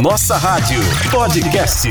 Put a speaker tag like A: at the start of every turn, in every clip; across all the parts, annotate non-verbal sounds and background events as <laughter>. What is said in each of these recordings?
A: Nossa Rádio Podcast.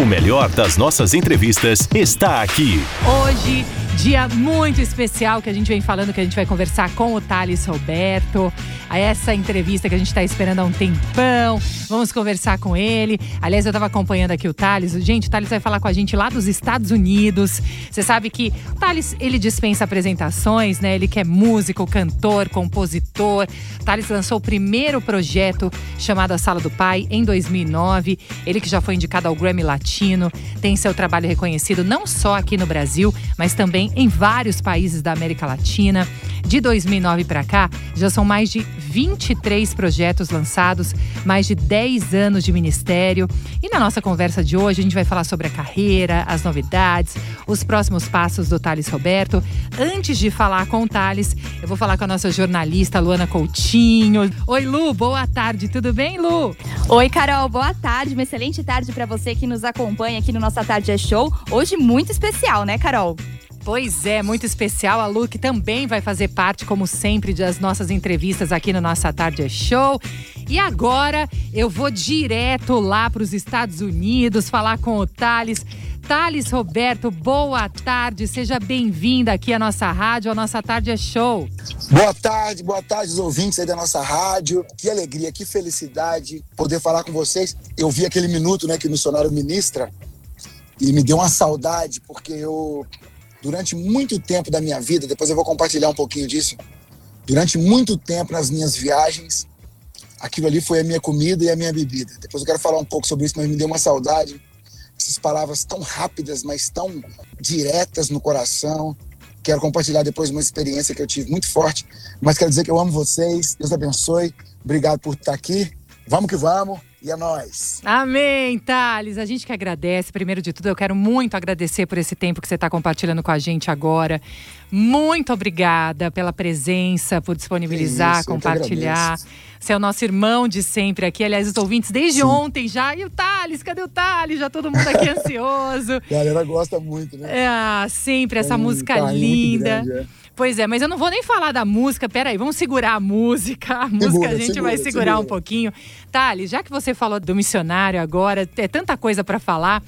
A: O melhor das nossas entrevistas está aqui.
B: Hoje, dia muito especial que a gente vem falando, que a gente vai conversar com o Thales Roberto. Essa entrevista que a gente está esperando há um tempão. Vamos conversar com ele. Aliás, eu estava acompanhando aqui o Thales. Gente, o Thales vai falar com a gente lá dos Estados Unidos. Você sabe que o Thales, ele dispensa apresentações, né? Ele que é músico, cantor, compositor. O Thales lançou o primeiro projeto chamado A Sala do Pai em 2009. Ele que já foi indicado ao Grammy Latino, tem seu trabalho reconhecido não só aqui no Brasil, mas também em vários países da América Latina. De 2009 para cá, já são mais de 23 projetos lançados, mais de 10 anos de ministério. E na nossa conversa de hoje, a gente vai falar sobre a carreira, as novidades, os próximos passos do Thales Roberto. Antes de falar com o Thales, eu vou falar com a nossa jornalista Luana Coutinho. Oi, Lu, boa tarde, tudo bem, Lu?
C: Oi, Carol, boa tarde, uma excelente tarde para você que nos acompanha aqui no Nossa Tarde é Show. Hoje muito especial, né, Carol?
B: Pois é, muito especial. A Lu, que também vai fazer parte, como sempre, das nossas entrevistas aqui no Nossa Tarde é Show. E agora eu vou direto lá para os Estados Unidos falar com o Thales. Thales Roberto, boa tarde, seja bem-vinda aqui à nossa rádio, a nossa tarde é show.
D: Boa tarde, boa tarde, os ouvintes aí da nossa rádio. Que alegria, que felicidade poder falar com vocês. Eu vi aquele minuto né, que o missionário ministra e me deu uma saudade, porque eu durante muito tempo da minha vida, depois eu vou compartilhar um pouquinho disso, durante muito tempo nas minhas viagens, aquilo ali foi a minha comida e a minha bebida. Depois eu quero falar um pouco sobre isso, mas me deu uma saudade. Essas palavras tão rápidas, mas tão diretas no coração. Quero compartilhar depois uma experiência que eu tive muito forte, mas quero dizer que eu amo vocês. Deus abençoe. Obrigado por estar aqui. Vamos que vamos. E é nóis.
B: Amém, Thales. A gente que agradece. Primeiro de tudo, eu quero muito agradecer por esse tempo que você está compartilhando com a gente agora. Muito obrigada pela presença, por disponibilizar, Isso, compartilhar. Você é o nosso irmão de sempre aqui. Aliás, os ouvintes desde Sim. ontem já. E o Thales? Cadê o Thales? Já todo mundo aqui <laughs> ansioso.
D: a galera gosta muito, né?
B: É, sempre essa é música linda. Grande, é. Pois é, mas eu não vou nem falar da música. Peraí, vamos segurar a música. A música segura, a gente segura, vai segurar segura. um pouquinho. Thales, já que você falou do missionário agora, é tanta coisa para falar.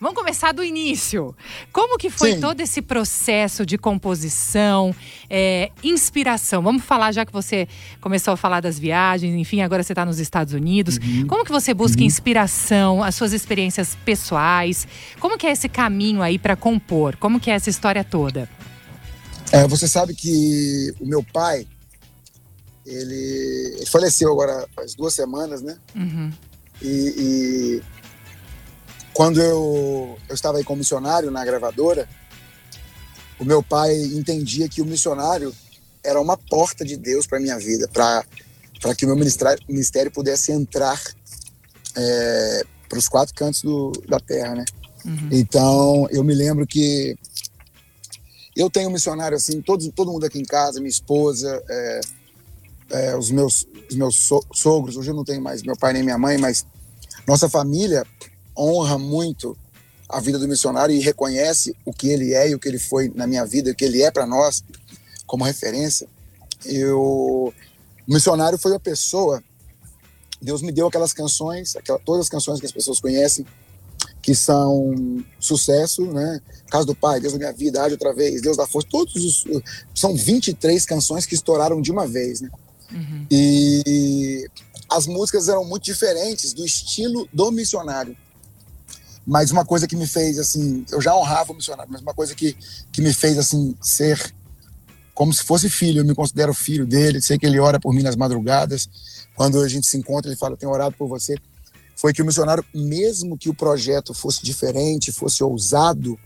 B: Vamos começar do início. Como que foi Sim. todo esse processo de composição, é, inspiração? Vamos falar, já que você começou a falar das viagens, enfim, agora você está nos Estados Unidos. Uhum. Como que você busca uhum. inspiração, as suas experiências pessoais? Como que é esse caminho aí para compor? Como que é essa história toda?
D: É, você sabe que o meu pai, ele, ele faleceu agora faz duas semanas, né?
B: Uhum.
D: E, e, quando eu, eu estava aí como missionário na gravadora, o meu pai entendia que o missionário era uma porta de Deus para minha vida, para que o meu ministério, ministério pudesse entrar é, para os quatro cantos do, da terra, né? Uhum. Então, eu me lembro que eu tenho um missionário assim, todo, todo mundo aqui em casa, minha esposa, é, é, os meus, os meus so, sogros, hoje eu não tenho mais meu pai nem minha mãe, mas nossa família honra muito a vida do missionário e reconhece o que ele é e o que ele foi na minha vida, o que ele é para nós como referência. Eu, o missionário foi a pessoa, Deus me deu aquelas canções, todas as canções que as pessoas conhecem, que são sucesso, né? Caso do Pai, Deus da Minha Vida, Age Outra Vez, Deus da Força, todos os. São 23 canções que estouraram de uma vez, né? Uhum. E as músicas eram muito diferentes do estilo do missionário. Mas uma coisa que me fez, assim, eu já honrava o missionário, mas uma coisa que, que me fez, assim, ser como se fosse filho, eu me considero filho dele, sei que ele ora por mim nas madrugadas, quando a gente se encontra, ele fala, tenho orado por você foi que o missionário, mesmo que o projeto fosse diferente, fosse ousado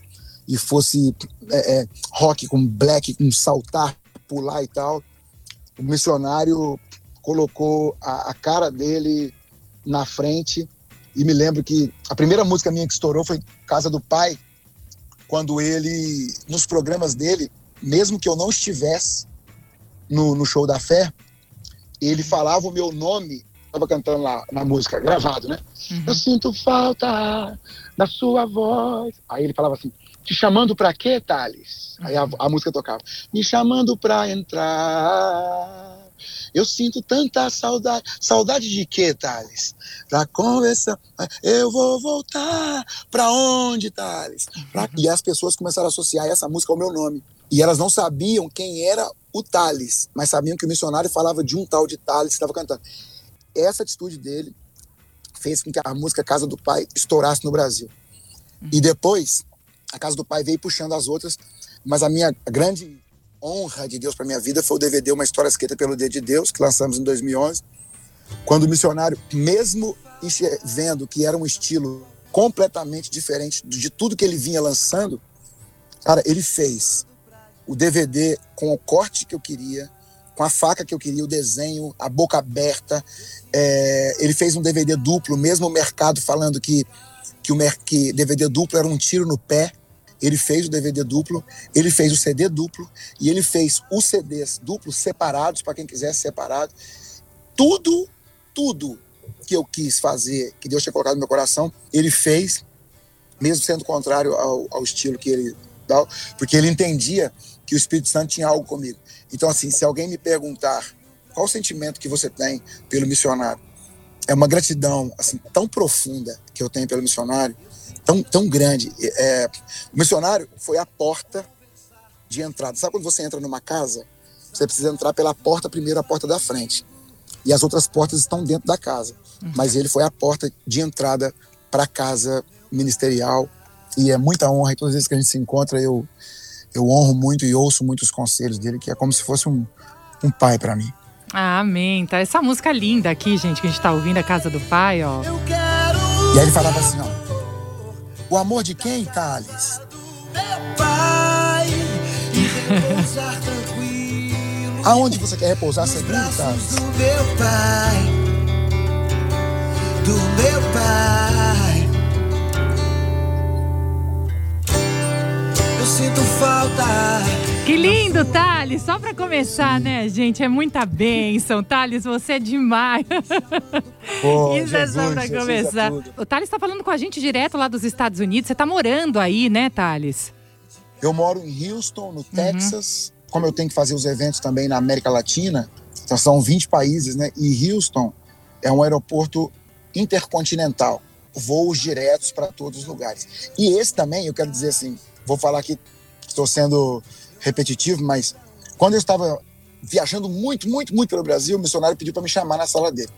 D: e fosse é, é, rock com black, com saltar, pular e tal, o missionário colocou a, a cara dele na frente. E me lembro que a primeira música minha que estourou foi Casa do Pai, quando ele, nos programas dele, mesmo que eu não estivesse no, no show da fé, ele falava o meu nome estava cantando lá na música, gravado, né? Uhum. Eu sinto falta da sua voz. Aí ele falava assim: te chamando pra quê, Thales? Uhum. Aí a, a, música tocava: me chamando pra entrar Eu sinto tanta saudade. Saudade de quê, Thales? Pra conversar. Eu vou voltar. Pra onde, Thales? Pra... Uhum. E as pessoas começaram a associar essa música ao meu nome. E elas não sabiam quem era o Thales, mas sabiam que o missionário falava de um tal de Thales que estava cantando. Essa atitude dele fez com que a música Casa do Pai estourasse no Brasil. E depois, a Casa do Pai veio puxando as outras, mas a minha grande honra de Deus para minha vida foi o DVD Uma História Escrita pelo Dedo de Deus, que lançamos em 2011, quando o missionário, mesmo vendo que era um estilo completamente diferente de tudo que ele vinha lançando, cara, ele fez o DVD com o corte que eu queria, com a faca que eu queria, o desenho, a boca aberta. É, ele fez um DVD duplo, mesmo o mercado falando que, que o que DVD duplo era um tiro no pé. Ele fez o DVD duplo, ele fez o CD duplo e ele fez os CDs duplos separados para quem quisesse separado. Tudo, tudo que eu quis fazer, que Deus tinha colocado no meu coração, ele fez, mesmo sendo contrário ao, ao estilo que ele dá, porque ele entendia que o Espírito Santo tinha algo comigo. Então, assim, se alguém me perguntar qual o sentimento que você tem pelo missionário, é uma gratidão assim tão profunda que eu tenho pelo missionário, tão, tão grande. É, o missionário foi a porta de entrada. Sabe quando você entra numa casa? Você precisa entrar pela porta primeiro, a porta da frente. E as outras portas estão dentro da casa. Uhum. Mas ele foi a porta de entrada para a casa ministerial. E é muita honra. E todas as vezes que a gente se encontra, eu, eu honro muito e ouço muitos conselhos dele, que é como se fosse um, um pai para mim.
B: amém. Tá essa música linda aqui, gente, que a gente tá ouvindo, a Casa do Pai, ó.
D: E aí ele falava assim, ó. O amor de quem, Thales? Meu pai, <laughs> Aonde você quer repousar segundo, Thales? Do meu pai, do meu pai.
B: Sinto falta. Que lindo, Thales! Só para começar, né, gente? É muita bênção. Thales, você é demais.
D: Pô, Isso Jesus, é só
B: pra é começar. É o Thales está falando com a gente direto lá dos Estados Unidos. Você está morando aí, né, Thales?
D: Eu moro em Houston, no uhum. Texas. Uhum. Como eu tenho que fazer os eventos também na América Latina, então são 20 países, né? E Houston é um aeroporto intercontinental. Voos diretos para todos os lugares. E esse também, eu quero dizer assim, vou falar aqui, estou sendo repetitivo, mas quando eu estava viajando muito, muito, muito pelo Brasil, o missionário pediu para me chamar na sala dele.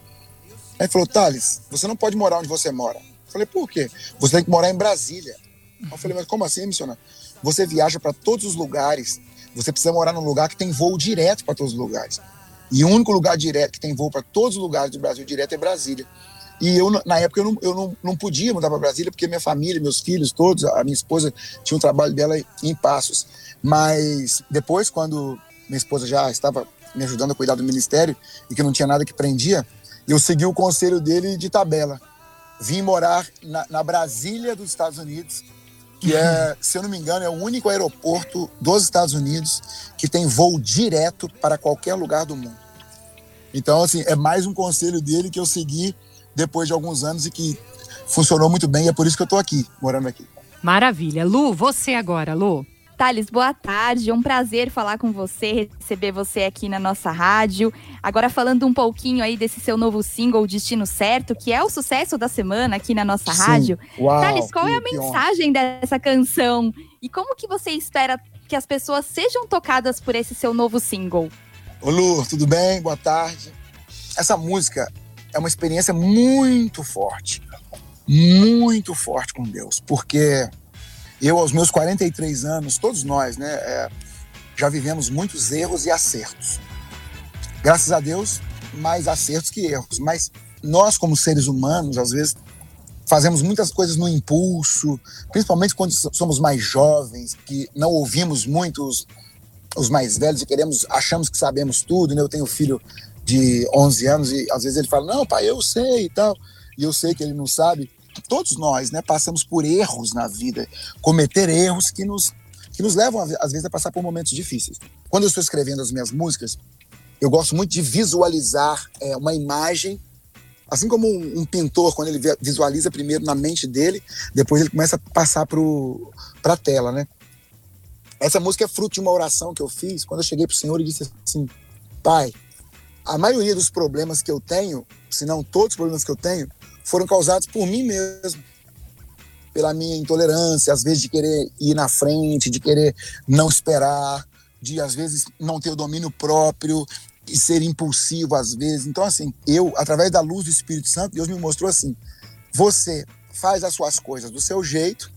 D: Aí ele falou: Thales, você não pode morar onde você mora. Eu falei: por quê? Você tem que morar em Brasília. Eu falei: mas como assim, missionário? Você viaja para todos os lugares, você precisa morar num lugar que tem voo direto para todos os lugares. E o único lugar direto que tem voo para todos os lugares do Brasil direto é Brasília. E eu, na época, eu não, eu não, não podia mudar para Brasília, porque minha família, meus filhos, todos, a minha esposa tinha um trabalho dela em Passos. Mas depois, quando minha esposa já estava me ajudando a cuidar do ministério e que não tinha nada que prendia, eu segui o conselho dele de tabela. Vim morar na, na Brasília dos Estados Unidos, que é, <laughs> se eu não me engano, é o único aeroporto dos Estados Unidos que tem voo direto para qualquer lugar do mundo. Então, assim, é mais um conselho dele que eu segui depois de alguns anos e que funcionou muito bem e é por isso que eu estou aqui, morando aqui.
B: Maravilha. Lu, você agora, Lu.
C: Thales, boa tarde. É um prazer falar com você, receber você aqui na nossa rádio. Agora falando um pouquinho aí desse seu novo single Destino Certo, que é o sucesso da semana aqui na nossa Sim. rádio.
D: Uau,
C: Thales, qual é a mensagem dessa canção? E como que você espera que as pessoas sejam tocadas por esse seu novo single?
D: Ô Lu, tudo bem? Boa tarde. Essa música é uma experiência muito forte, muito forte com Deus, porque eu, aos meus 43 anos, todos nós, né, é, já vivemos muitos erros e acertos. Graças a Deus, mais acertos que erros, mas nós, como seres humanos, às vezes fazemos muitas coisas no impulso, principalmente quando somos mais jovens, que não ouvimos muito os, os mais velhos e queremos, achamos que sabemos tudo, né? Eu tenho filho de 11 anos e às vezes ele fala, não, pai, eu sei e tal. E eu sei que ele não sabe. Todos nós, né, passamos por erros na vida, cometer erros que nos, que nos levam, às vezes, a passar por momentos difíceis. Quando eu estou escrevendo as minhas músicas, eu gosto muito de visualizar é, uma imagem, assim como um, um, pintor, quando ele visualiza primeiro na mente dele, depois ele começa a passar para a tela, né? Essa música é fruto de uma oração que eu fiz quando eu cheguei para o Senhor e disse assim: Pai, a maioria dos problemas que eu tenho, se não todos os problemas que eu tenho, foram causados por mim mesmo. Pela minha intolerância, às vezes de querer ir na frente, de querer não esperar, de às vezes não ter o domínio próprio e ser impulsivo às vezes. Então, assim, eu, através da luz do Espírito Santo, Deus me mostrou assim: você faz as suas coisas do seu jeito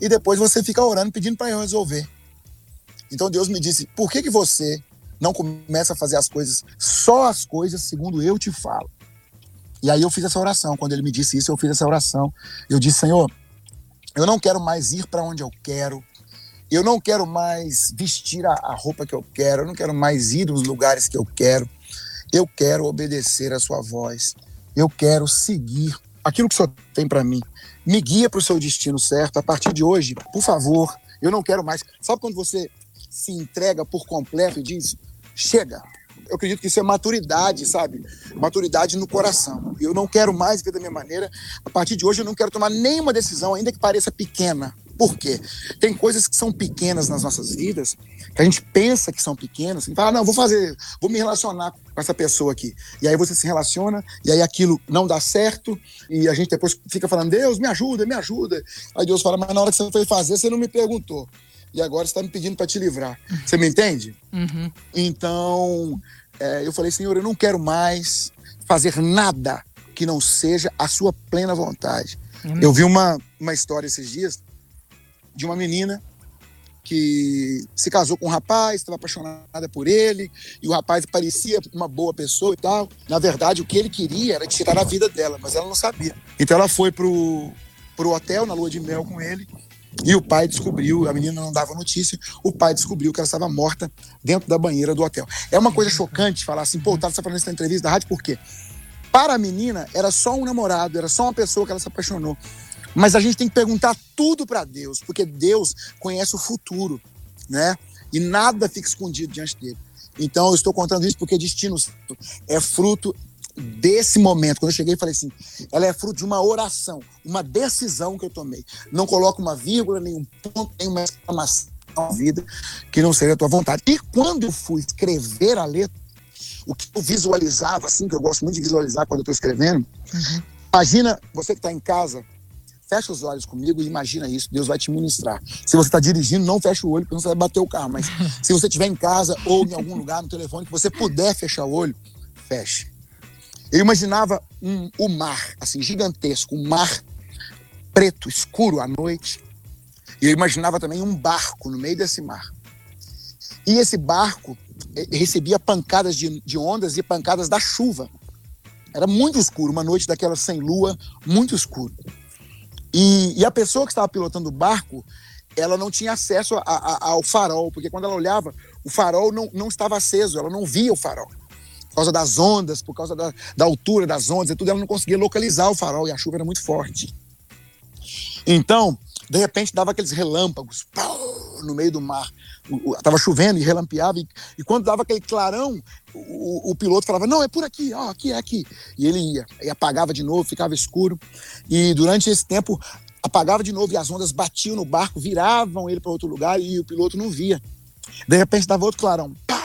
D: e depois você fica orando pedindo para eu resolver. Então Deus me disse: por que, que você não começa a fazer as coisas, só as coisas segundo eu te falo? E aí eu fiz essa oração. Quando ele me disse isso, eu fiz essa oração. Eu disse: Senhor, eu não quero mais ir para onde eu quero. Eu não quero mais vestir a, a roupa que eu quero. Eu não quero mais ir nos lugares que eu quero. Eu quero obedecer a sua voz. Eu quero seguir aquilo que o Senhor tem para mim. Me guia para o seu destino certo. A partir de hoje, por favor, eu não quero mais. Sabe quando você se entrega por completo e diz: chega. Eu acredito que isso é maturidade, sabe? Maturidade no coração. Eu não quero mais ver da minha maneira. A partir de hoje, eu não quero tomar nenhuma decisão, ainda que pareça pequena. Por quê? Tem coisas que são pequenas nas nossas vidas, que a gente pensa que são pequenas, e fala, não, vou fazer, vou me relacionar com essa pessoa aqui. E aí você se relaciona, e aí aquilo não dá certo, e a gente depois fica falando, Deus, me ajuda, me ajuda. Aí Deus fala, mas na hora que você foi fazer, você não me perguntou. E agora você está me pedindo para te livrar. Você me entende?
B: Uhum.
D: Então, é, eu falei, Senhor, eu não quero mais fazer nada que não seja a sua plena vontade.
B: Uhum.
D: Eu vi uma, uma história esses dias de uma menina que se casou com um rapaz, estava apaixonada por ele, e o rapaz parecia uma boa pessoa e tal. Na verdade, o que ele queria era tirar a vida dela, mas ela não sabia. Então ela foi pro, pro hotel na lua de mel com ele, e o pai descobriu, a menina não dava notícia, o pai descobriu que ela estava morta dentro da banheira do hotel. É uma coisa chocante falar assim, pô, tava falando isso na entrevista da rádio, por quê? Para a menina, era só um namorado, era só uma pessoa que ela se apaixonou. Mas a gente tem que perguntar tudo para Deus, porque Deus conhece o futuro, né? E nada fica escondido diante dele. Então eu estou contando isso porque destino é fruto desse momento. Quando eu cheguei, falei assim: ela é fruto de uma oração, uma decisão que eu tomei. Não coloco uma vírgula, nenhum ponto, nenhuma exclamação na vida que não seja a tua vontade. E quando eu fui escrever a letra, o que eu visualizava, assim, que eu gosto muito de visualizar quando eu estou escrevendo,
B: Uhum.
D: imagina você que está em casa, fecha os olhos comigo e imagina isso, Deus vai te ministrar. Se você está dirigindo, não fecha o olho, porque você vai bater o carro. Mas <laughs> se você estiver em casa ou em algum lugar no telefone que você puder fechar o olho, feche. Eu imaginava um, o mar, assim, gigantesco, um mar preto, escuro à noite. E eu imaginava também um barco no meio desse mar. E esse barco eh, recebia pancadas de, de ondas e pancadas da chuva. Era muito escuro, uma noite daquela sem lua, muito escuro. E, e a pessoa que estava pilotando o barco, ela não tinha acesso a- a- ao farol, porque quando ela olhava, o farol não, não estava aceso, ela não via o farol. Causa das ondas, por causa da, da altura das ondas e tudo, ela não conseguia localizar o farol e a chuva era muito forte. Então, de repente, dava aqueles relâmpagos pau, no meio do mar. O- o- Tava chovendo e relampeava, e, e quando dava aquele clarão, o, o piloto falava: Não, é por aqui, ó, aqui, é aqui. E ele ia, e apagava de novo, ficava escuro. E durante esse tempo, apagava de novo e as ondas batiam no barco, viravam ele para outro lugar e o piloto não via. De repente, dava outro clarão. Pau!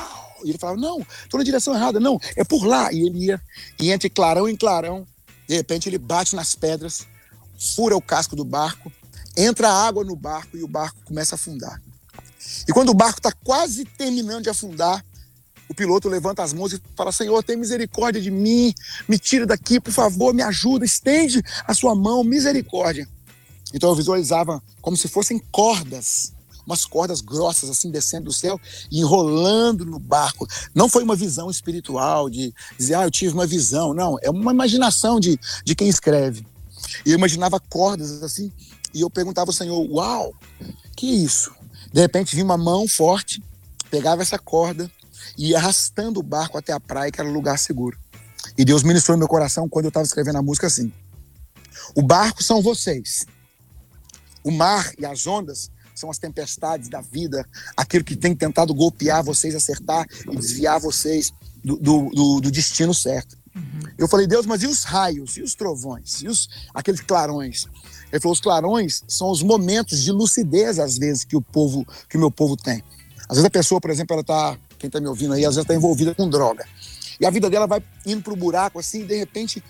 D: E ele falava: Não, estou na direção errada, não, é por lá. E ele ia, e entre clarão em clarão, de repente, ele bate nas pedras, fura o casco do barco, entra água no barco e o barco começa a afundar. E quando o barco está quase terminando de afundar, o piloto levanta as mãos e fala: Senhor, tem misericórdia de mim, me tira daqui, por favor, me ajuda, estende a sua mão, misericórdia. Então eu visualizava como se fossem cordas, umas cordas grossas assim descendo do céu e enrolando no barco. Não foi uma visão espiritual de dizer, ah, eu tive uma visão. Não, é uma imaginação de, de quem escreve. E eu imaginava cordas assim, e eu perguntava ao Senhor, uau, que isso? De repente vinha uma mão forte, pegava essa corda e ia arrastando o barco até a praia, que era um lugar seguro. E Deus ministrou no meu coração quando eu estava escrevendo a música assim. O barco são vocês. O mar e as ondas são as tempestades da vida, aquilo que tem tentado golpear vocês, acertar e desviar vocês do, do, do- do destino certo. Eu falei, Deus, mas e os raios? E os trovões? E os, aqueles clarões? Ele falou, os clarões são os momentos de lucidez, às vezes, que o povo, que o meu povo tem. Às vezes a pessoa, por exemplo, ela tá, quem está me ouvindo aí, às vezes está envolvida com droga. e a vida dela vai indo pro buraco assim, e de repente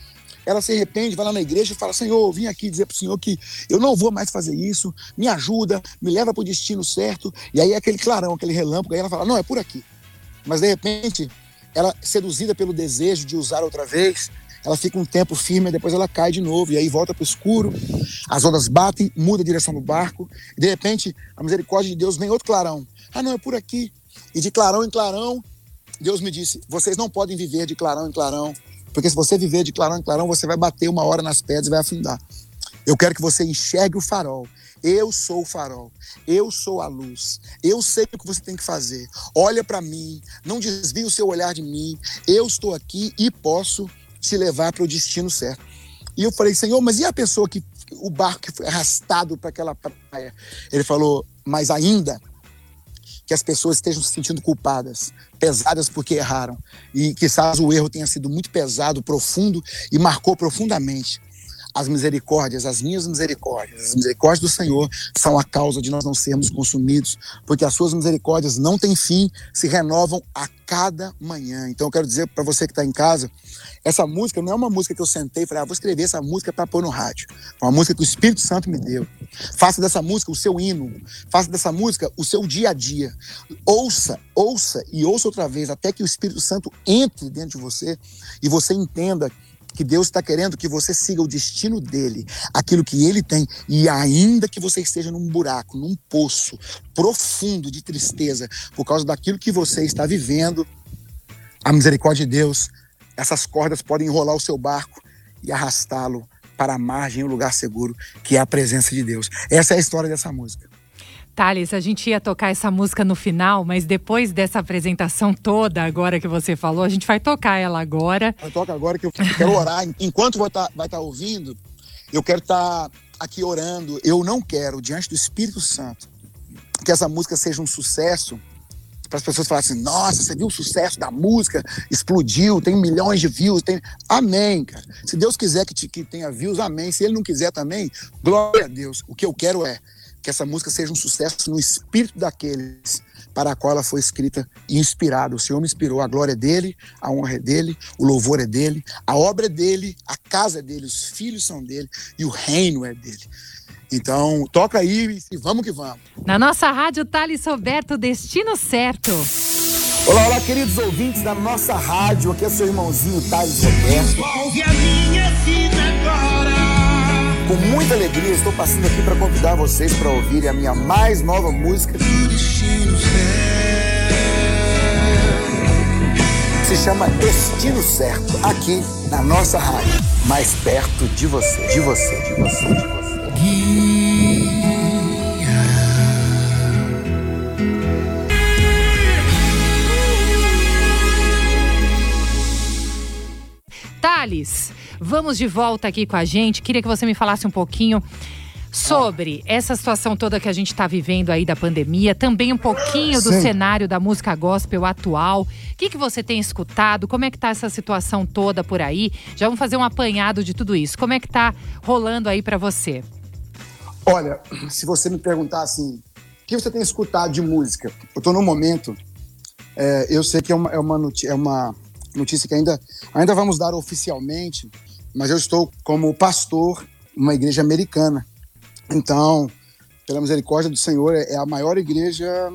D: ela se arrepende, vai lá na igreja e fala: Senhor, vim aqui dizer para o Senhor que eu não vou mais fazer isso, me ajuda, me leva para o destino certo. E aí é aquele clarão, aquele relâmpago, aí ela fala: Não, é por aqui. Mas de repente, ela, seduzida pelo desejo de usar outra vez, ela fica um tempo firme, depois ela cai de novo, e aí volta para o escuro, as ondas batem, muda a direção do barco, e de repente a misericórdia de Deus vem outro clarão. Ah, não, é por aqui. E de clarão em clarão, Deus me disse: vocês não podem viver de clarão em clarão, porque se você viver de clarão em clarão, você vai bater uma hora nas pedras e vai afundar. Eu quero que você enxergue o farol. Eu sou o farol. Eu sou a luz. Eu sei o que você tem que fazer. Olha para mim. Não desvie o seu olhar de mim. Eu estou aqui e posso te levar para o destino certo. E eu falei, Senhor, mas e a pessoa que o barco que foi arrastado para aquela praia? Ele falou, mas ainda que as pessoas estejam se sentindo culpadas, pesadas porque erraram, e que o erro tenha sido muito pesado, profundo e marcou profundamente as misericórdias, as minhas misericórdias, as misericórdias do Senhor são a causa de nós não sermos consumidos, porque as suas misericórdias não têm fim, se renovam a cada manhã. Então eu quero dizer para você que está em casa, essa música não é uma música que eu sentei e falei, ah, vou escrever essa música para pôr no rádio. É uma música que o Espírito Santo me deu. Faça dessa música o seu hino, faça dessa música o seu dia a dia. Ouça, ouça e ouça outra vez, até que o Espírito Santo entre dentro de você e você entenda que Deus está querendo que você siga o destino dele, aquilo que ele tem, e ainda que você esteja num buraco, num poço profundo de tristeza, por causa daquilo que você está vivendo, a misericórdia de Deus, essas cordas podem enrolar o seu barco e arrastá-lo para a margem, um lugar seguro, que é a presença de Deus. Essa é a história dessa música.
B: Thales, a gente ia tocar essa música no final, mas depois dessa apresentação toda agora que você falou, a gente vai tocar ela agora.
D: Eu toco agora que eu quero orar. <laughs> Enquanto vai estar tá, tá ouvindo, eu quero estar tá aqui orando. Eu não quero, diante do Espírito Santo, que essa música seja um sucesso para as pessoas falarem assim, nossa, você viu o sucesso da música, explodiu, tem milhões de views, tem... Amém, cara. Se Deus quiser que, te, que tenha views, amém. Se Ele não quiser também, glória a Deus. O que eu quero é que essa música seja um sucesso no espírito daqueles para a qual ela foi escrita e inspirada. O Senhor me inspirou, a glória é dele, a honra é dele, o louvor é dele, a obra é dele, a casa é dele, os filhos são dele e o reino é dele. Então, toca aí e vamos que vamos.
B: Na nossa rádio Thales Roberto, Destino Certo.
D: Olá, olá, queridos ouvintes da nossa rádio. Aqui é seu irmãozinho Thales Roberto. Ouve a minha agora. Com muita alegria, estou passando aqui para convidar vocês para ouvirem a minha mais nova música. Se chama Destino Certo, aqui na nossa rádio, mais perto de você, de você, de você, de você.
B: Thales, vamos de volta aqui com a gente. Queria que você me falasse um pouquinho sobre essa situação toda que a gente está vivendo aí da pandemia, também um pouquinho do Sim. cenário da música gospel atual. O que, que você tem escutado? Como é que tá essa situação toda por aí? Já vamos fazer um apanhado de tudo isso. Como é que tá rolando aí para você?
D: Olha, se você me perguntar assim, o que você tem escutado de música? Eu estou num momento, é, eu sei que é uma, é uma, é uma notícia que ainda, ainda vamos dar oficialmente, mas eu estou como pastor numa igreja americana. Então, pela misericórdia do Senhor, é a maior igreja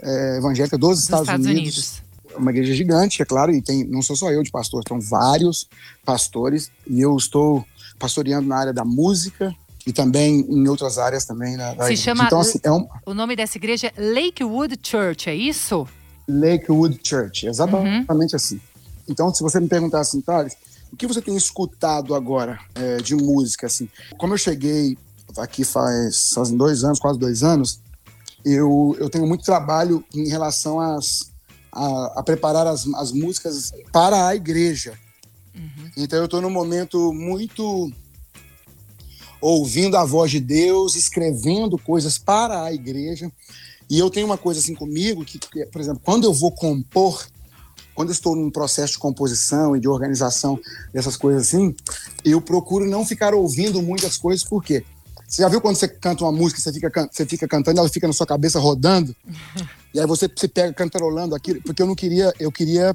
D: é, evangélica dos, dos Estados, Estados Unidos. Unidos. Uma igreja gigante, é claro, e tem, não sou só eu de pastor, são vários pastores, e eu estou pastoreando na área da música, e também em outras áreas também.
B: Né, Se chama. Então, assim, é um... O nome dessa igreja é Lakewood Church, é isso?
D: Lakewood Church, exatamente uhum. assim. Então, se você me perguntar assim, Thales, o que você tem escutado agora é, de música, assim? Como eu cheguei aqui faz, faz dois anos, quase dois anos, eu, eu tenho muito trabalho em relação às, a, a preparar as, as músicas para a igreja. Uhum. Então, eu estou num momento muito ouvindo a voz de Deus, escrevendo coisas para a igreja. E eu tenho uma coisa assim comigo que, por exemplo, quando eu vou compor, quando eu estou num processo de composição e de organização dessas coisas assim, eu procuro não ficar ouvindo muitas coisas, por quê? Você já viu quando você canta uma música, você fica, você fica cantando, ela fica na sua cabeça rodando, <laughs> e aí você se pega cantarolando aquilo, porque eu não queria, eu queria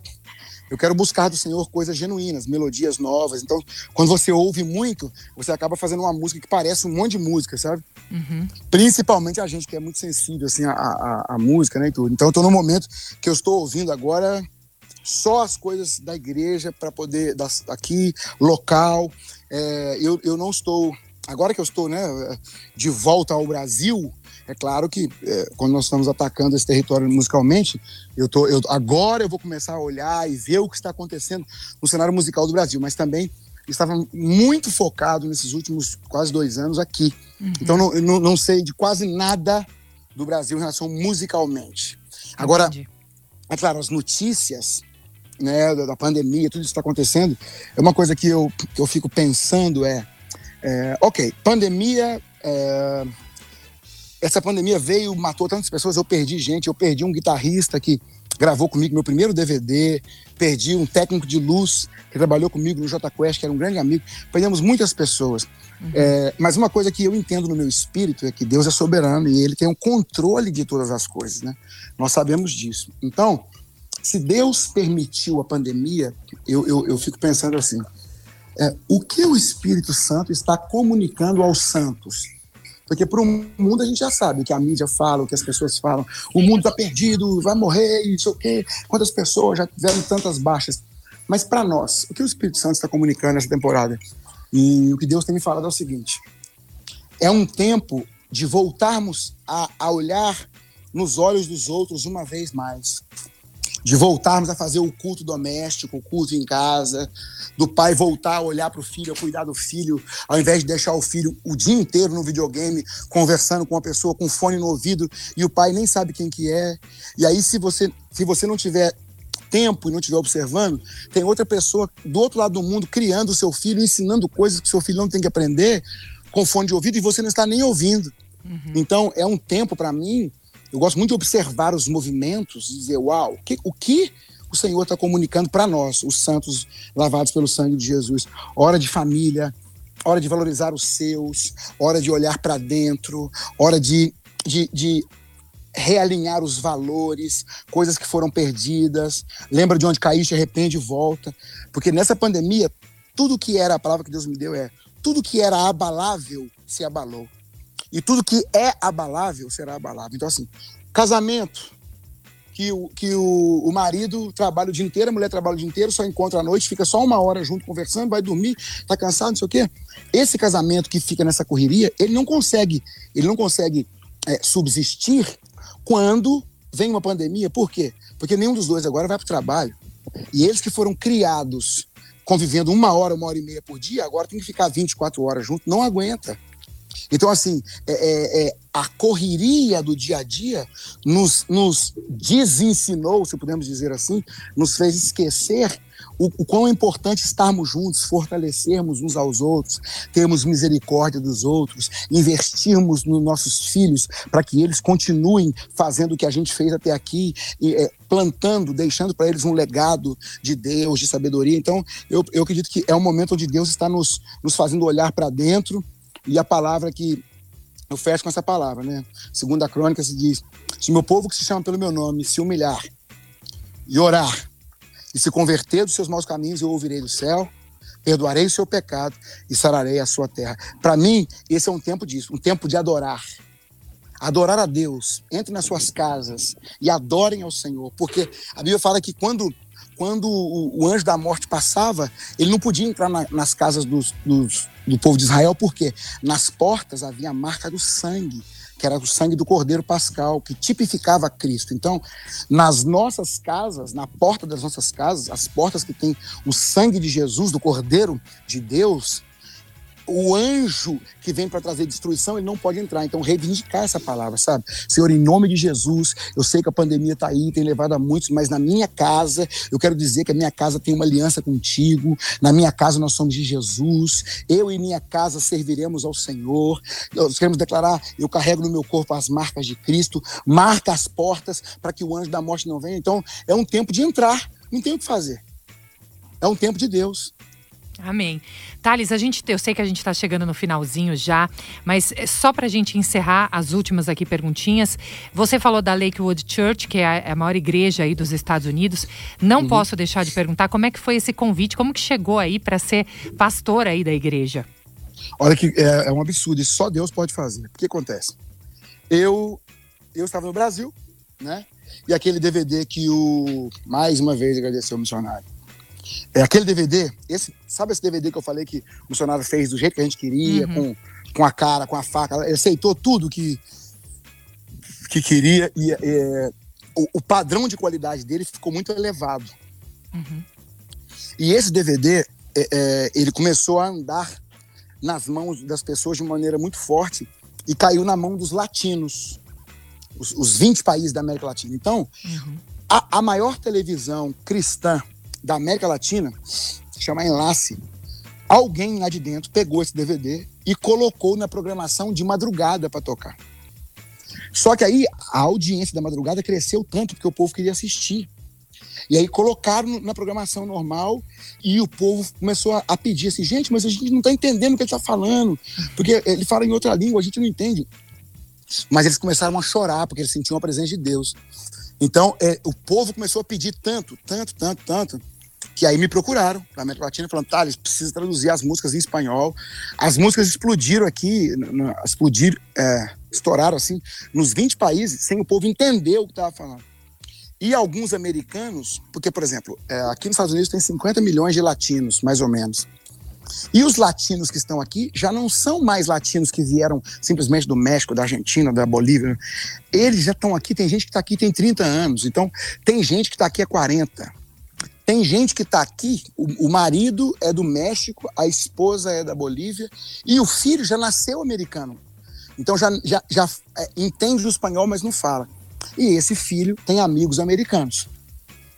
D: eu quero buscar do Senhor coisas genuínas, melodias novas. Então, quando você ouve muito, você acaba fazendo uma música que parece um monte de música, sabe? Uhum. Principalmente a gente que é muito sensível assim à, música, né, e tudo. Então, eu estou no momento que eu estou ouvindo agora só as coisas da igreja para poder das, aqui local. É, eu, eu não estou agora que eu estou né, de volta ao Brasil, é claro que é, quando nós estamos atacando esse território musicalmente, eu tô, eu, agora eu vou começar a olhar e ver o que está acontecendo no cenário musical do Brasil, mas também estava muito focado nesses últimos quase dois anos aqui. Uhum. Então não, não, não, sei de quase nada do Brasil em relação musicalmente. Agora, Entendi. é claro, as notícias né, da, pandemia, tudo isso está acontecendo, é uma coisa que eu, que eu fico pensando é, é ok, pandemia é, essa pandemia veio, matou tantas pessoas, eu perdi gente, eu perdi um guitarrista que gravou comigo meu primeiro DVD, perdi um técnico de luz que trabalhou comigo no J Quest, que era um grande amigo, perdemos muitas pessoas. Uhum. É, mas uma coisa que eu entendo no meu espírito é que Deus é soberano e Ele tem o um controle de todas as coisas, né? Nós sabemos disso. Então, se Deus permitiu a pandemia, eu, eu, eu fico pensando assim, é, o que o Espírito Santo está comunicando aos santos? Porque para o mundo a gente já sabe o que a mídia fala, o que as pessoas falam. O mundo está perdido, vai morrer, sei o quê. Quantas pessoas já tiveram tantas baixas. Mas para nós, o que o Espírito Santo está comunicando nessa temporada? E o que Deus tem me falado é o seguinte: é um tempo de voltarmos a, a olhar nos olhos dos outros uma vez mais de voltarmos a fazer o culto doméstico, o culto em casa, do pai voltar a olhar para o filho, a cuidar do filho, ao invés de deixar o filho o dia inteiro no videogame, conversando com uma pessoa com fone no ouvido e o pai nem sabe quem que é. E aí, se você, se você não tiver tempo e não estiver observando, tem outra pessoa do outro lado do mundo criando o seu filho, ensinando coisas que o seu filho não tem que aprender com fone de ouvido e você não está nem ouvindo. Uhum. Então, é um tempo para mim eu gosto muito de observar os movimentos e dizer, uau, o que o, que o Senhor está comunicando para nós, os santos lavados pelo sangue de Jesus. Hora de família, hora de valorizar os seus, hora de olhar para dentro, hora de, de, de realinhar os valores, coisas que foram perdidas. Lembra de onde caíste, arrepende e volta. Porque nessa pandemia, tudo que era a palavra que Deus me deu é tudo que era abalável se abalou. E tudo que é abalável será abalável. Então, assim, casamento, que o, que o, o marido trabalha o dia inteiro, a mulher trabalha o dia inteiro, só encontra à noite, fica só uma hora junto conversando, vai dormir, tá cansado, não sei o quê. Esse casamento que fica nessa correria, ele não consegue, ele não consegue é, subsistir quando vem uma pandemia. Por quê? Porque nenhum dos dois agora vai para o trabalho. E eles que foram criados convivendo uma hora, uma hora e meia por dia, agora tem que ficar 24 horas junto, não aguenta. Então, assim, é, é, é, a correria do dia a dia nos, nos desensinou, se podemos dizer assim, nos fez esquecer o, o quão importante estarmos juntos, fortalecermos uns aos outros, termos misericórdia dos outros, investirmos nos nossos filhos para que eles continuem fazendo o que a gente fez até aqui, e, é, plantando, deixando para eles um legado de Deus, de sabedoria. Então, eu, eu acredito que é um momento onde Deus está nos, nos fazendo olhar para dentro e a palavra que eu fecho com essa palavra, né? Segundo a crônica se diz: se meu povo que se chama pelo meu nome se humilhar e orar e se converter dos seus maus caminhos, eu ouvirei do céu, perdoarei o seu pecado e sararei a sua terra. Para mim, esse é um tempo disso, um tempo de adorar. Adorar a Deus. Entre nas suas casas e adorem ao Senhor, porque a Bíblia fala que quando quando o, o, anjo da morte passava, ele não podia entrar na, nas casas dos, dos, do povo de Israel, porque nas portas havia a marca do sangue, que era o sangue do Cordeiro Pascal, que tipificava Cristo. Então, nas nossas casas, na porta das nossas casas, as portas que têm o sangue de Jesus, do Cordeiro de Deus, o anjo que vem para trazer destruição, ele não pode entrar. Então, reivindicar essa palavra, sabe? Senhor, em nome de Jesus, eu sei que a pandemia está aí, tem levado a muitos, mas na minha casa, eu quero dizer que a minha casa tem uma aliança contigo. Na minha casa, nós somos de Jesus. Eu e minha casa serviremos ao Senhor. Nós queremos declarar: eu carrego no meu corpo as marcas de Cristo, marca as portas para que o anjo da morte não venha. Então, é um tempo de entrar, não tem o que fazer. É um tempo de Deus.
B: Amém. Thales, a gente, eu sei que a gente está chegando no finalzinho já, mas é só para a gente encerrar as últimas aqui perguntinhas. Você falou da Lakewood Church, que é a maior igreja aí dos Estados Unidos. Não uhum. posso deixar de perguntar como é que foi esse convite, como que chegou aí para ser pastor aí da igreja?
D: Olha que é, é um absurdo, isso só Deus pode fazer. O que acontece? Eu, eu estava no Brasil, né? E aquele DVD que o, mais uma vez, agradeceu o missionário é aquele DVD, esse, sabe esse DVD que eu falei que o missionário fez do jeito que a gente queria, uhum. com, com a cara, com a faca, ele aceitou tudo que, que queria e é, o, o, padrão de qualidade dele ficou muito elevado. Uhum. E esse DVD, é, é, ele começou a andar nas mãos das pessoas de maneira muito forte e caiu na mão dos latinos, os, os 20 países da América Latina. Então, uhum. a, a maior televisão cristã da América Latina, chama Enlace, alguém lá de dentro pegou esse DVD e colocou na programação de madrugada para tocar. Só que aí a audiência da madrugada cresceu tanto porque o povo queria assistir. E aí colocaram na programação normal e o povo começou a, a pedir assim, gente, mas a gente não está entendendo o que ele está falando, porque ele fala em outra língua, a gente não entende. Mas eles começaram a chorar porque eles sentiam a presença de Deus. Então, é, o povo começou a pedir tanto, tanto, tanto, tanto, que aí me procuraram na América Latina falando, Thales, precisa traduzir as músicas em espanhol. As músicas explodiram aqui, explodiram, é, estouraram assim, nos 20 países, sem o povo entender o que estava falando. E alguns americanos, porque, por exemplo, é, aqui nos Estados Unidos tem 50 milhões de latinos, mais ou menos. E os latinos que estão aqui já não são mais latinos que vieram simplesmente do México, da Argentina, da Bolívia. Eles já estão aqui, tem gente que está aqui tem 30 anos. Então, tem gente que está aqui há 40. Tem gente que está aqui, o, o, marido é do México, a esposa é da Bolívia e o filho já nasceu americano. Então já, já, já é, entende o espanhol, mas não fala. E esse filho tem amigos americanos.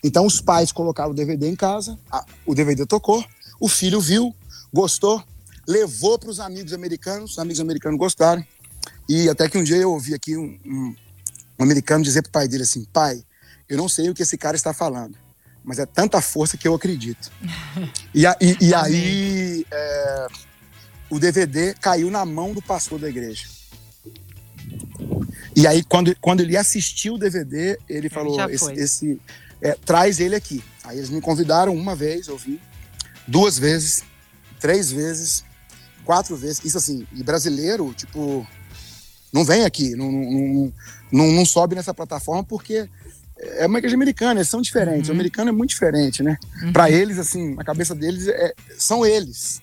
D: Então os pais colocaram o DVD em casa, a, o DVD tocou, o filho viu, gostou, levou para os amigos americanos, os amigos americanos gostaram. E até que um dia eu ouvi aqui um, um, um americano dizer para o pai dele assim: pai, eu não sei o que esse cara está falando mas é tanta força que eu acredito. <laughs> E, a, e, e aí é, o DVD caiu na mão do pastor da igreja. E aí, quando, quando ele assistiu o DVD, ele falou: esse, esse é, traz ele aqui. Aí eles me convidaram uma vez, eu vim, duas vezes, três vezes, quatro vezes. Isso assim, e brasileiro, tipo, não vem aqui, não, não, não, não sobe nessa plataforma porque é uma igreja americana, eles são diferentes. Uhum. O americano é muito diferente, né? Uhum. Para eles, assim, na cabeça deles, é, são eles.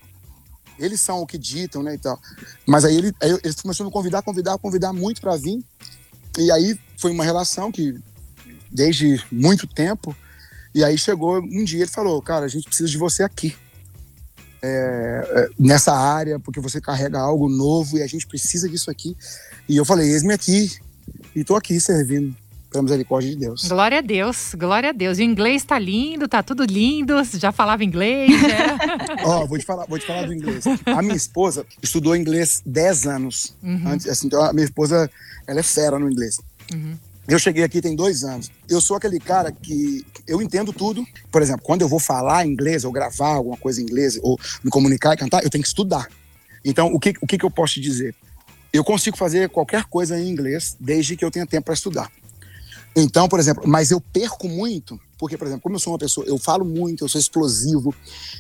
D: Eles são o que ditam, né, e tal. Mas aí, ele, aí eles começaram a me convidar, convidar, convidar muito para vir. E aí foi uma relação que, desde muito tempo, e aí chegou um dia, ele falou, cara, a gente precisa de você aqui. É, é, nessa área, porque você carrega algo novo e a gente precisa disso aqui. E eu falei, eis-me aqui. E tô aqui servindo pela misericórdia de Deus.
B: Glória a Deus, glória a Deus. O inglês tá lindo, tá tudo lindo. Já falava inglês, né? <laughs>
D: Ó, oh, vou te falar, vou te falar do inglês. A minha esposa estudou inglês 10 anos. Uhum. Antes, assim, então a minha esposa, ela é fera no inglês. Uhum. Eu cheguei aqui tem dois anos. Eu sou aquele cara que eu entendo tudo. Por exemplo, quando eu vou falar inglês ou gravar alguma coisa em inglês ou me comunicar e cantar, eu tenho que estudar. Então, o que, o que, que eu posso te dizer? Eu consigo fazer qualquer coisa em inglês desde que eu tenha tempo para estudar. Então, por exemplo, mas eu perco muito, porque, por exemplo, como eu sou uma pessoa, eu falo muito, eu sou explosivo,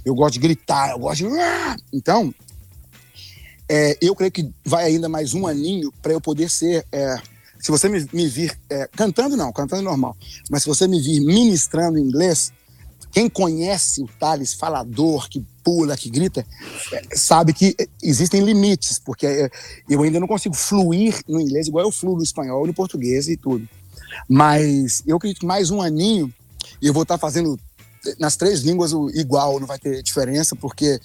D: eu gosto de gritar, eu gosto de. Ah! Então, é, eu creio que vai ainda mais um aninho para eu poder ser. É, se você me, me vir é, cantando, não, cantando normal, mas se você me vir ministrando em inglês, quem conhece o Thales falador, que pula, que grita, é, sabe que existem limites, porque é, eu ainda não consigo fluir no inglês igual eu fluo no espanhol, no português e tudo. Mas eu acredito que mais um aninho e eu vou estar fazendo nas três línguas igual, não vai ter diferença, porque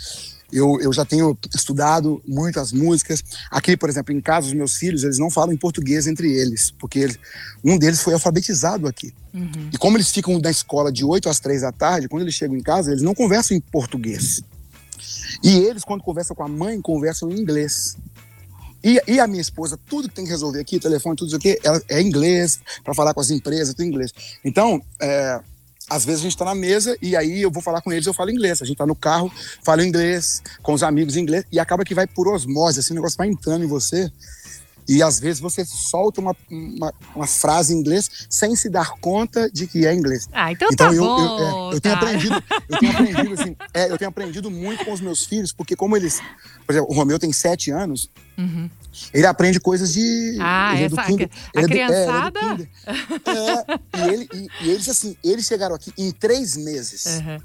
D: eu, eu já tenho estudado muitas músicas. Aqui, por exemplo, em casa, os meus filhos, eles não falam em português entre eles, porque eles, um deles foi alfabetizado aqui. Uhum. E como eles ficam na escola de 8 às 3 da tarde, quando eles chegam em casa, eles não conversam em português. E eles, quando conversam com a mãe, conversam em inglês. E, e, a minha esposa, tudo que tem que resolver aqui, telefone, tudo isso aqui, ela é inglês, para falar com as empresas, tudo inglês. Então, é, às vezes a gente tá na mesa e aí eu vou falar com eles, eu falo inglês. A gente tá no carro, falo inglês, com os amigos inglês, e acaba que vai por osmose, assim, o negócio vai entrando em você. E às vezes você solta uma, uma, uma frase em inglês sem se dar conta de que é inglês.
B: Ah, então, então tá
D: eu,
B: bom.
D: Eu, é, eu tenho
B: tá.
D: aprendido, eu tenho aprendido, assim, é, eu tenho aprendido muito com os meus filhos, porque como eles. Por exemplo, o Romeu tem sete anos,
B: Uhum.
D: ele aprende coisas de.
B: Ah,
D: é do
B: essa-
D: kinder,
B: a
D: ele é do- é, é do
B: criançada?
D: kinder. É, e, ele, e, e eles, assim, eles chegaram aqui em três meses.
B: Uhum.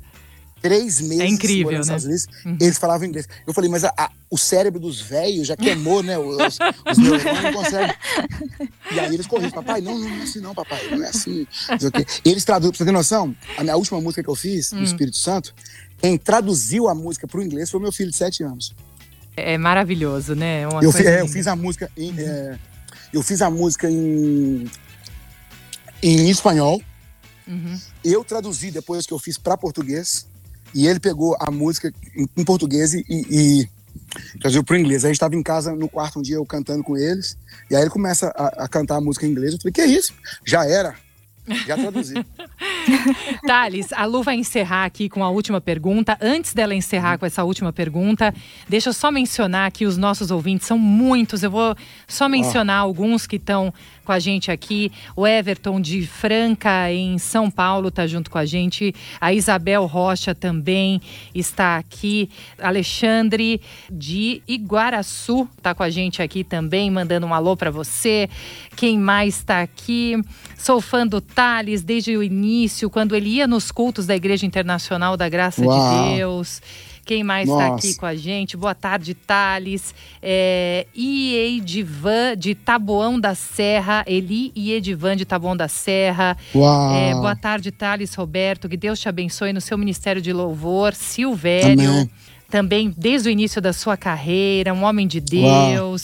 D: Três meses.
B: É incrível,
D: nos
B: né?
D: Estados Unidos, Eles falavam inglês. Eu falei, mas a- a- o cérebro dos velhos já queimou, né? Os, os neurônios não conseguem. E aí eles corrigem, papai, não, não, não é assim não, papai, não é assim. o. E eles traduzem, pra você ter noção, a minha última música que eu fiz,
B: Hum.
D: no Espírito Santo, quem traduziu a música pro inglês foi meu filho de sete anos.
B: É maravilhoso, né? Uma
D: Eu,
B: coisa
D: fi- é, eu fiz a música em. é, eu fiz a música em. em espanhol.
B: Uhum.
D: Eu traduzi depois que eu fiz para português. E ele pegou a música em, português e, e traduziu para inglês. Aí a gente estava em casa no quarto um dia eu cantando com eles. E aí ele começa a, a cantar a música em inglês. Eu falei, que isso? Já era. Já traduzi. <laughs>
B: Thales, a Lu vai encerrar aqui com a última pergunta. Antes dela encerrar com essa última pergunta, deixa eu só mencionar que os nossos ouvintes são muitos. Eu vou só mencionar alguns que estão com a gente aqui. O Everton de Franca, em São Paulo, está junto com a gente. A Isabel Rocha também está aqui. Alexandre de Iguaraçu está com a gente aqui também, mandando um alô para você. Quem mais está aqui? Sou fã do Thales desde o início, quando ele ia nos cultos da Igreja Internacional da Graça
D: Uau.
B: de Deus. Quem mais está aqui com a gente? Boa tarde, Thales. É, e Edivan de Taboão da Serra. Eli e Edivan de Taboão da Serra. É, boa tarde, Thales Roberto. Que Deus te abençoe no seu ministério de louvor. Silvério,
D: Amém.
B: também desde o início da sua carreira, um homem de
D: Uau.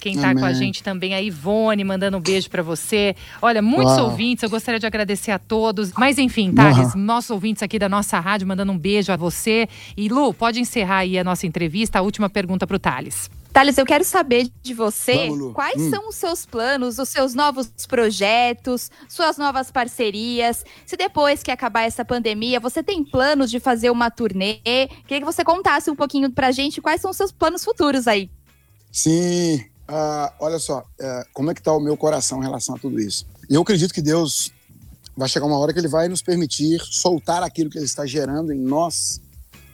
B: Quem tá com a gente também, a Ivone, mandando um beijo para você. Olha, muitos
D: Uau.
B: ouvintes, eu gostaria de agradecer a todos. Mas enfim, Thales, nossos ouvintes aqui da nossa rádio, mandando um beijo a você. E Lu, pode encerrar aí a nossa entrevista. A última pergunta pro Thales.
C: Thales, eu quero saber de você
D: Vamos,
C: quais
D: Hum.
C: são os seus planos, os seus novos projetos, suas novas parcerias. Se depois que acabar essa pandemia, você tem planos de fazer uma turnê, queria que você contasse um pouquinho pra gente quais são os seus planos futuros aí.
D: Sim, ah, olha só, é, como é que tá o meu coração em relação a tudo isso? Eu acredito que Deus vai chegar uma hora que Ele vai nos permitir soltar aquilo que Ele está gerando em nós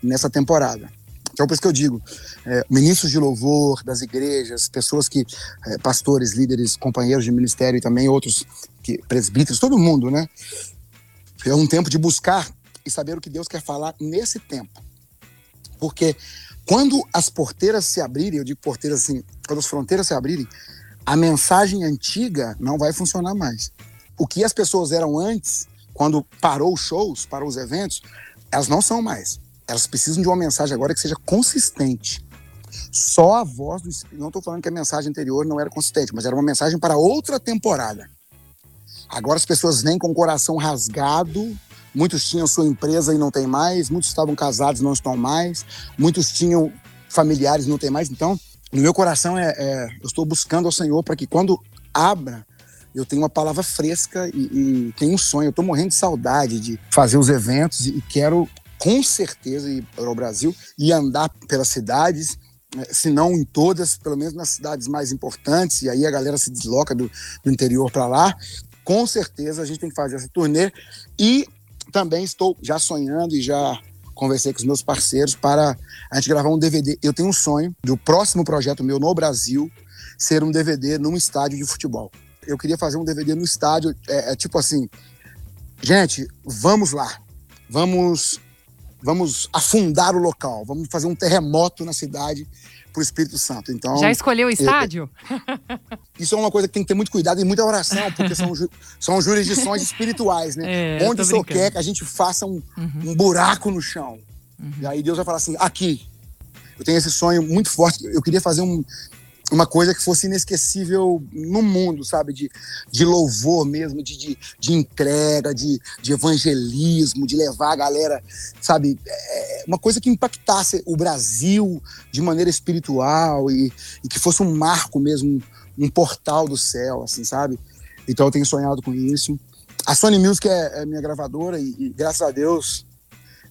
D: nessa temporada. Então, por isso que eu digo, é, ministros de louvor das igrejas, pessoas que, é, pastores, líderes, companheiros de ministério e também outros que, presbíteros, todo mundo, né? É um tempo de buscar e saber o que Deus quer falar nesse tempo. Porque quando as porteiras se abrirem, eu digo porteiras assim, quando as fronteiras se abrirem, a mensagem antiga não vai funcionar mais. O que as pessoas eram antes, quando parou os shows, parou os eventos, elas não são mais. Elas precisam de uma mensagem agora que seja consistente. Só a voz do Espírito. Não estou falando que a mensagem anterior não era consistente, mas era uma mensagem para outra temporada. Agora as pessoas vêm com o coração rasgado. Muitos tinham sua empresa e não tem mais. Muitos estavam casados e não estão mais. Muitos tinham familiares e não tem mais. Então, no meu coração, é, é- eu estou buscando ao Senhor para que quando abra, eu tenha uma palavra fresca e, e tenho um sonho. Eu estou morrendo de saudade de fazer os eventos e, quero, com certeza, ir para o Brasil e andar pelas cidades, eh, se não em todas, pelo menos nas cidades mais importantes. E aí a galera se desloca do, do interior para lá. Com certeza a gente tem que fazer essa turnê. E também estou já sonhando e já conversei com os meus parceiros para a gente gravar um DVD. Eu tenho um sonho do próximo projeto meu no Brasil ser um DVD num estádio de futebol. Eu queria fazer um DVD no estádio, é, é tipo assim, gente, vamos lá, vamos, vamos afundar o local, vamos fazer um terremoto na cidade para o Espírito Santo. Então,
B: Já escolheu o estádio? <laughs>
D: isso é uma coisa que tem que ter muito cuidado e muita oração, porque são, <laughs> são jurisdições espirituais, né?
B: É,
D: Onde o Senhor quer que a gente faça um,
B: Uhum.
D: um buraco no chão. E aí Deus vai falar assim: aqui. Eu tenho esse sonho muito forte. Eu queria fazer um- uma coisa que fosse inesquecível no mundo, sabe? De, de louvor mesmo, de, de, de entrega, de, de evangelismo, de levar a galera, sabe? É, uma coisa que impactasse o Brasil de maneira espiritual e, e que fosse um marco mesmo, um portal do céu, assim, sabe? Então eu tenho sonhado com isso. a Sony Music é, é minha gravadora e, e, graças a Deus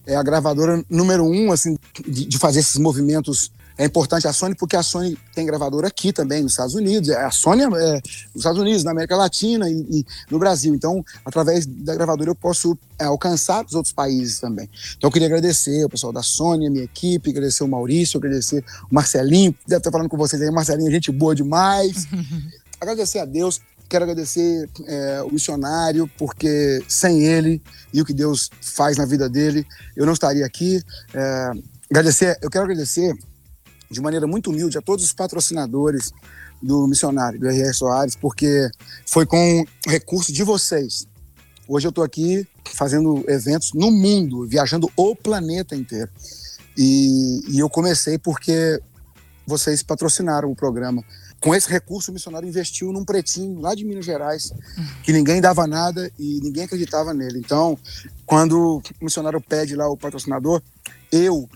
D: é a gravadora número um assim de, de fazer esses movimentos é importante a Sony porque a Sony tem gravadora aqui também, nos Estados Unidos. A Sony é, é nos Estados Unidos, na América Latina e, e, no Brasil. Então, através da gravadora, eu posso é, alcançar os outros países também. Então, eu queria agradecer o pessoal da Sony, a minha equipe, agradecer o Maurício, agradecer o Marcelinho, deve estar falando com vocês aí. Marcelinho, gente boa demais. <laughs> agradecer a Deus. Quero agradecer é, o missionário, porque sem ele e o que Deus faz na vida dele, eu não estaria aqui. É, agradecer, eu quero agradecer de maneira muito humilde a todos os patrocinadores do missionário, do R.R. Soares, porque foi com recurso de vocês. Hoje eu estou aqui fazendo eventos no mundo, viajando o planeta inteiro. E, e, eu comecei porque vocês patrocinaram o programa. Com esse recurso, o missionário investiu num pretinho lá de Minas Gerais, que ninguém dava nada e ninguém acreditava nele. Então, quando o missionário pede lá o patrocinador, eu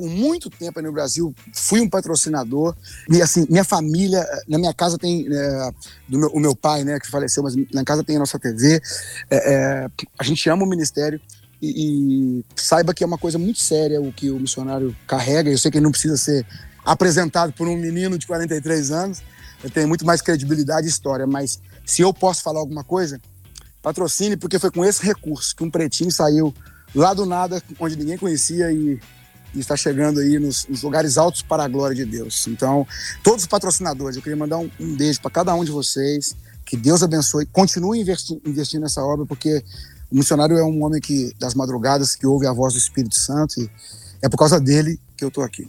D: por muito tempo no Brasil, fui um patrocinador. E assim, minha família, na minha casa tem é, meu, o meu pai, né, que faleceu, mas na casa tem a nossa TV. É, é, a gente ama o ministério. E, e, saiba que é uma coisa muito séria o que o missionário carrega. Eu sei que ele não precisa ser apresentado por um menino de 43 anos, ele tem muito mais credibilidade e história, mas se eu posso falar alguma coisa, patrocine, porque foi com esse recurso que um pretinho saiu lá do nada, onde ninguém conhecia e e está chegando aí nos, nos, lugares altos para a glória de Deus. Então, todos os patrocinadores, eu queria mandar um, um beijo para cada um de vocês. Que Deus abençoe. Continue investi investindo nessa obra, porque o missionário é um homem que das madrugadas que ouve a voz do Espírito Santo e é por causa dele que eu estou aqui.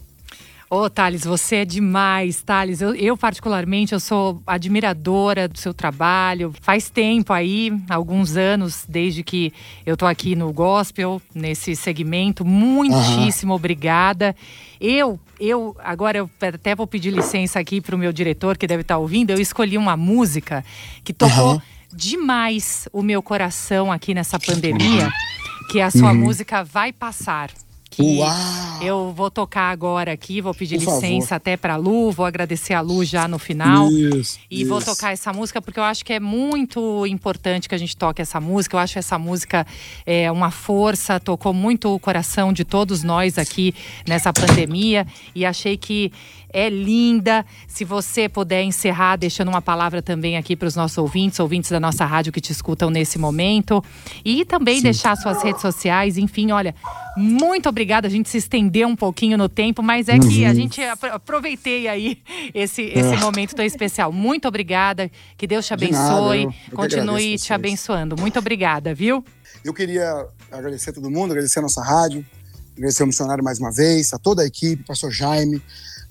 B: Ô, Thales, você é demais, Thales. Eu, eu, particularmente, eu sou admiradora do seu trabalho. Faz tempo aí, alguns anos, desde que eu tô aqui no gospel, nesse segmento. Muitíssimo uhum. obrigada. Eu, eu, agora eu até vou pedir licença aqui para o meu diretor, que deve estar tá ouvindo. Eu escolhi uma música que tocou uhum. demais o meu coração aqui nessa pandemia, que é a sua uhum. música Vai Passar que Uau. eu vou tocar agora aqui, vou pedir Por licença favor. até para Lu, vou agradecer a Lu já no final. Isso, e isso. vou tocar essa música porque eu acho que é muito importante que a gente toque essa música. Eu acho essa música é uma força, tocou muito o coração de todos nós aqui nessa pandemia e achei que é linda. Se você puder encerrar, deixando uma palavra também aqui para os nossos ouvintes, ouvintes da nossa rádio que te escutam nesse momento. E também Sim. deixar suas redes sociais. Enfim, olha, muito obrigada. A gente se estendeu um pouquinho no tempo, mas é que a uhum. gente aproveitei aí esse, esse é. momento tão especial. Muito obrigada. Que Deus te abençoe. Nada, eu, eu Continue te abençoando. Muito obrigada, viu?
D: Eu queria agradecer a todo mundo, agradecer a nossa rádio, agradecer ao missionário mais uma vez, a toda a equipe, pastor Jaime,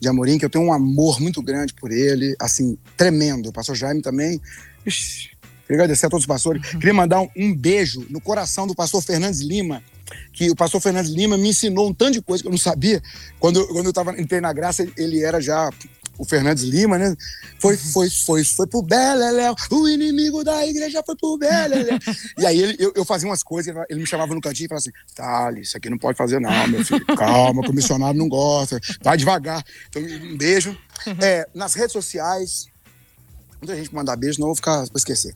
D: de Amorim, que eu tenho um amor muito grande por ele, assim, tremendo. O pastor Jaime também. Ixi, queria agradecer a todos os pastores. Uhum. Queria mandar um, um, beijo no coração do pastor Fernandes Lima, que o pastor Fernandes Lima me ensinou um tanto de coisa que eu não sabia. Quando, quando eu tava, entrei na graça, ele era já o Fernandes Lima, né? Foi, foi, foi, foi pro Beleléu, o inimigo da igreja foi pro Beleléu. e aí ele, eu, eu, fazia umas coisas, ele me chamava no cantinho e falava assim: Thales, isso aqui não pode fazer, não, meu filho. Calma, o missionário não gosta, vai devagar. Então, um beijo. É, nas redes sociais, Muita gente mandar beijo, não vou ficar vou esquecer.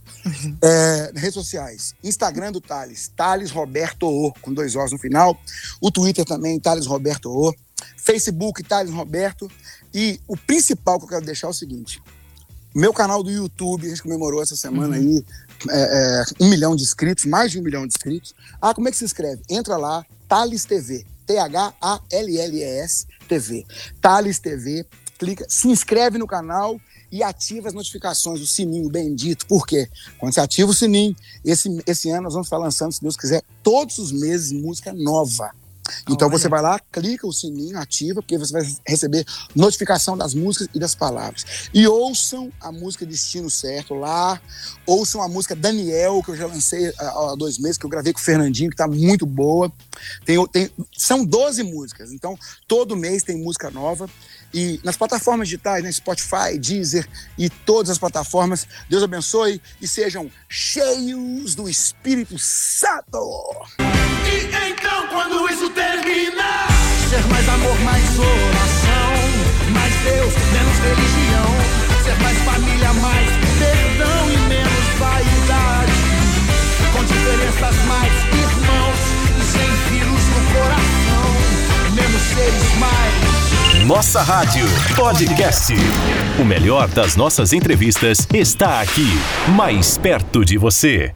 D: É, redes sociais, Instagram do Thales, Thales Roberto O, com dois Os no final. O Twitter também, Thales Roberto O. Facebook, Thales Roberto. E o principal que eu quero deixar é o seguinte: meu canal do YouTube, a gente comemorou essa semana uhum. aí é, é, um milhão de inscritos, mais de um milhão de inscritos. Ah, como é que se inscreve? Entra lá, Thales TV, T-H-A-L-L-E-S TV. Thales TV, clica, se inscreve no canal e ativa as notificações, o sininho bendito. Por quê? Quando você ativa o sininho, esse, esse ano nós vamos estar lançando, se Deus quiser, todos os meses música nova. Então Olha. você vai lá, clica o sininho, ativa, porque você vai receber notificação das músicas e das palavras. E ouçam a música Destino Certo lá, ouçam a música Daniel, que eu já lancei há dois meses, que eu gravei com o Fernandinho, que está muito boa. Tem, tem, são 12 músicas, então todo mês tem música nova. E nas plataformas digitais, né, Spotify, Deezer e todas as plataformas, Deus abençoe e sejam cheios do Espírito Santo.
E: E então, quando isso terminar, ser mais amor, mais oração, mais Deus, menos religião, ser mais família, mais perdão e menos vaidade
D: diferenças mais irmãos e sem vírus no coração, menos seres mais.
A: Nossa Rádio Podcast. O melhor das nossas entrevistas está aqui, mais perto de você.